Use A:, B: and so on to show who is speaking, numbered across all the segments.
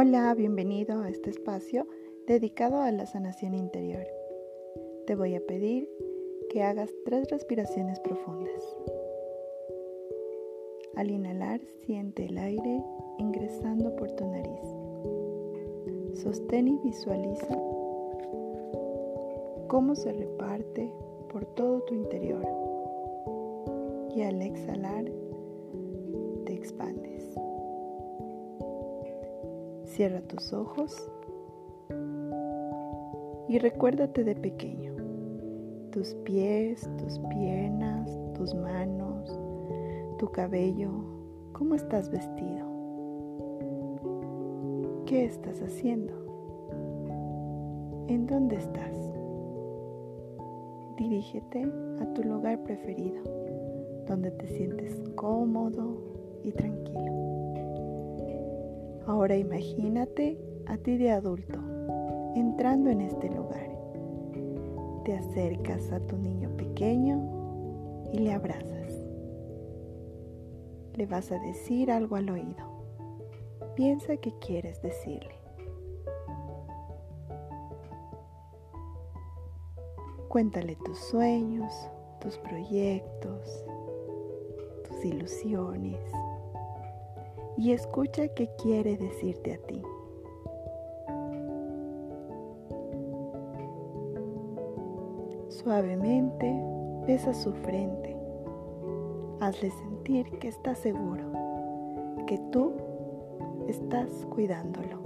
A: Hola, bienvenido a este espacio dedicado a la sanación interior. Te voy a pedir que hagas tres respiraciones profundas. Al inhalar, siente el aire ingresando por tu nariz. Sostén y visualiza cómo se reparte por todo tu interior. Y al exhalar, te expandes. Cierra tus ojos y recuérdate de pequeño. Tus pies, tus piernas, tus manos, tu cabello, cómo estás vestido. ¿Qué estás haciendo? ¿En dónde estás? Dirígete a tu lugar preferido, donde te sientes cómodo y tranquilo. Ahora imagínate a ti de adulto entrando en este lugar. Te acercas a tu niño pequeño y le abrazas. Le vas a decir algo al oído. Piensa qué quieres decirle. Cuéntale tus sueños, tus proyectos, tus ilusiones y escucha qué quiere decirte a ti. Suavemente besa su frente. Hazle sentir que está seguro, que tú estás cuidándolo,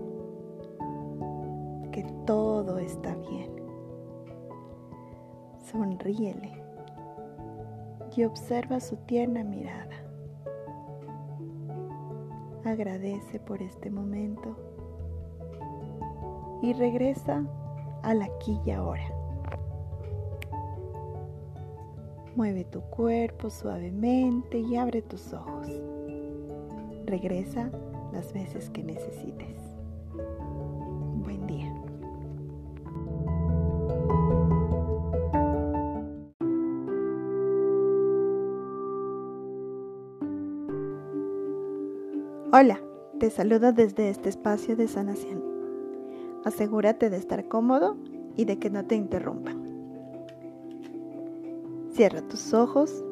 A: que todo está bien. Sonríele y observa su tierna mirada. Agradece por este momento y regresa al aquí y ahora. Mueve tu cuerpo suavemente y abre tus ojos. Regresa las veces que necesites. Buen día. Hola, te saludo desde este espacio de sanación. Asegúrate de estar cómodo y de que no te interrumpan. Cierra tus ojos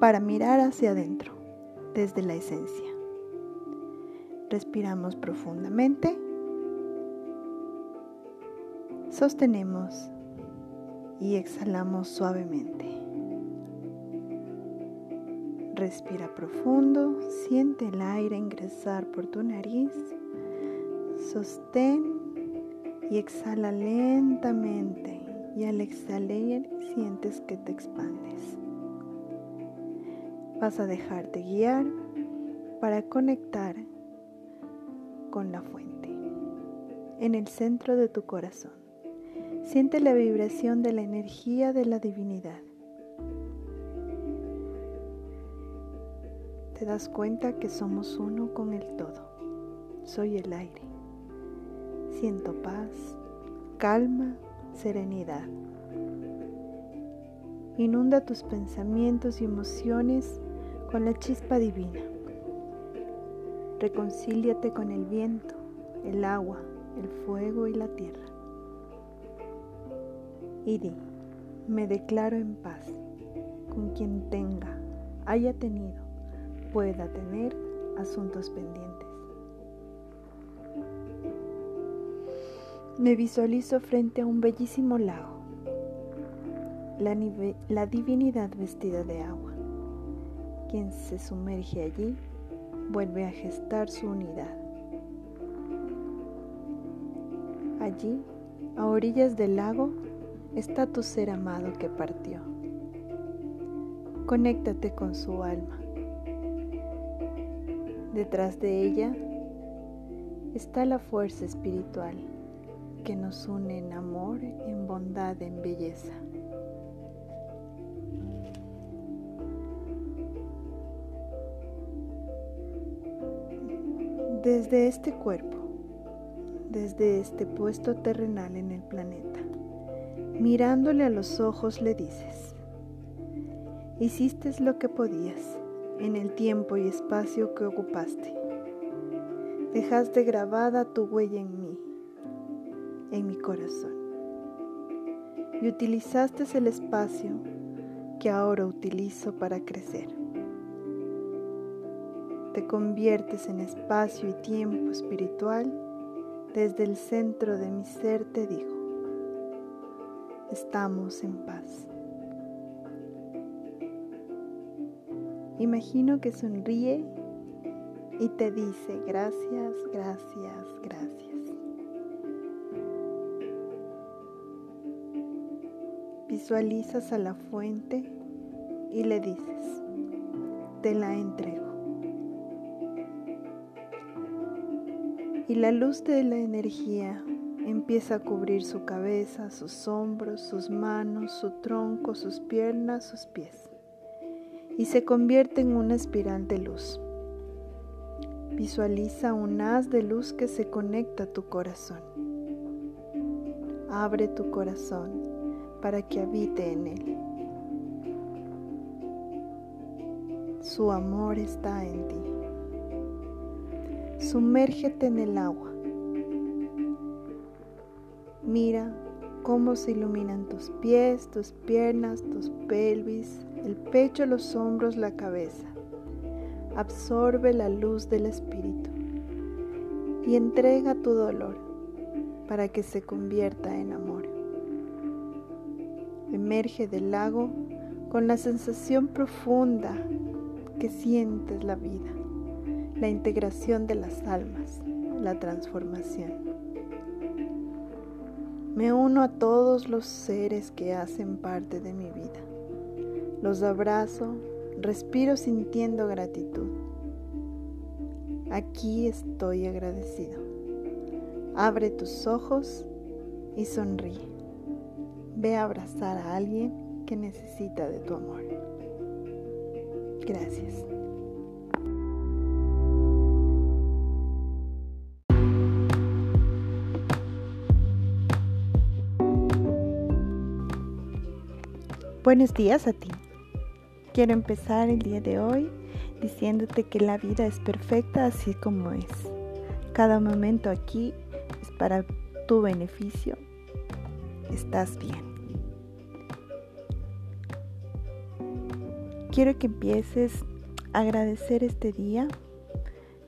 A: para mirar hacia adentro, desde la esencia. Respiramos profundamente. Sostenemos y exhalamos suavemente. Respira profundo, siente el aire ingresar por tu nariz, sostén y exhala lentamente y al exhalar sientes que te expandes. Vas a dejarte guiar para conectar con la fuente en el centro de tu corazón. Siente la vibración de la energía de la divinidad te das cuenta que somos uno con el todo. Soy el aire. Siento paz, calma, serenidad. Inunda tus pensamientos y emociones con la chispa divina. Reconcíliate con el viento, el agua, el fuego y la tierra. Y di, me declaro en paz con quien tenga, haya tenido pueda tener asuntos pendientes. Me visualizo frente a un bellísimo lago, la, divinidad vestida de agua. Quien se sumerge allí vuelve a gestar su unidad. Allí, a orillas del lago, está tu ser amado que partió. Conéctate con su alma Detrás de ella está la fuerza espiritual que nos une en amor, en bondad, en belleza. Desde este cuerpo, desde este puesto terrenal en el planeta, mirándole a los ojos le dices, hiciste lo que podías en el tiempo y espacio que ocupaste. Dejaste grabada tu huella en mí, en mi corazón. Y utilizaste el espacio que ahora utilizo para crecer. Te conviertes en espacio y tiempo espiritual desde el centro de mi ser te digo, estamos en paz. Imagino que sonríe y te dice gracias, gracias, gracias. Visualizas a la fuente y le dices, te la entrego. Y la luz de la energía empieza a cubrir su cabeza, sus hombros, sus manos, su tronco, sus piernas, sus pies y se convierte en una espiral de luz. Visualiza un haz de luz que se conecta a tu corazón. Abre tu corazón para que habite en él. Su amor está en ti. Sumérgete en el agua. Mira cómo se iluminan tus pies, tus piernas, tus pelvis, el pecho, los hombros, la cabeza. Absorbe la luz del Espíritu y entrega tu dolor para que se convierta en amor. Emerge del lago con la sensación profunda que sientes la vida, la integración de las almas, la transformación. Me uno a todos los seres que hacen parte de mi vida los abrazo, respiro sintiendo gratitud. Aquí estoy agradecido. Abre tus ojos y sonríe. Ve a abrazar a alguien que necesita de tu amor. Gracias. Buenos días a ti. Quiero empezar el día de hoy diciéndote que la vida es perfecta así como es. Cada momento aquí es para tu beneficio. Estás bien. Quiero que empieces a agradecer este día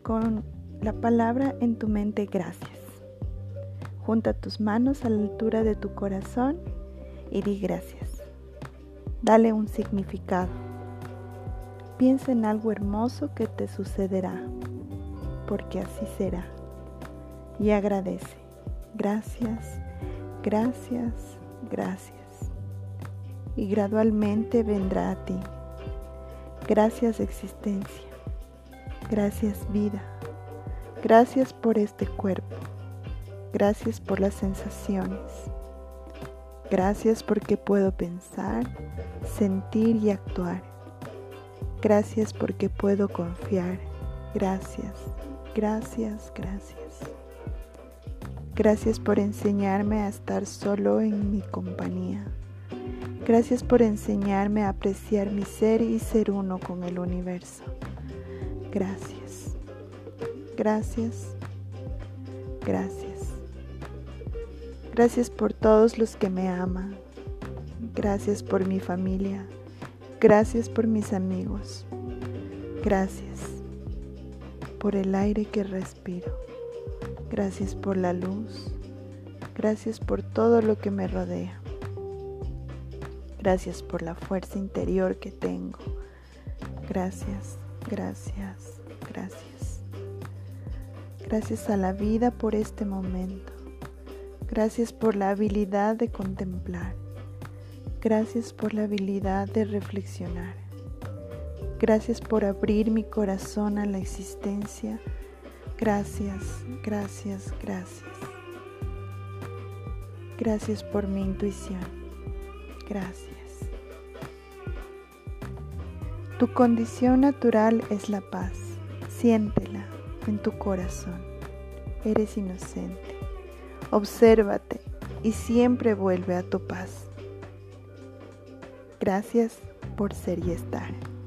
A: con la palabra en tu mente gracias. Junta tus manos a la altura de tu corazón y di gracias. Dale un significado. Piensa en algo hermoso que te sucederá, porque así será. Y agradece. Gracias, gracias, gracias. Y gradualmente vendrá a ti. Gracias existencia. Gracias vida. Gracias por este cuerpo. Gracias por las sensaciones. Gracias porque puedo pensar, sentir y actuar. Gracias porque puedo confiar. Gracias, gracias, gracias. Gracias por enseñarme a estar solo en mi compañía. Gracias por enseñarme a apreciar mi ser y ser uno con el universo. Gracias. Gracias. Gracias. Gracias por todos los que me aman. Gracias por mi familia. Gracias por mis amigos. Gracias por el aire que respiro. Gracias por la luz. Gracias por todo lo que me rodea. Gracias por la fuerza interior que tengo. Gracias, gracias, gracias. Gracias a la vida por este momento. Gracias por la habilidad de contemplar. Gracias por la habilidad de reflexionar. Gracias por abrir mi corazón a la existencia. Gracias, gracias, gracias. Gracias por mi intuición. Gracias. Tu condición natural es la paz. Siéntela en tu corazón. Eres inocente. Obsérvate y siempre vuelve a tu paz. Gracias por ser y estar.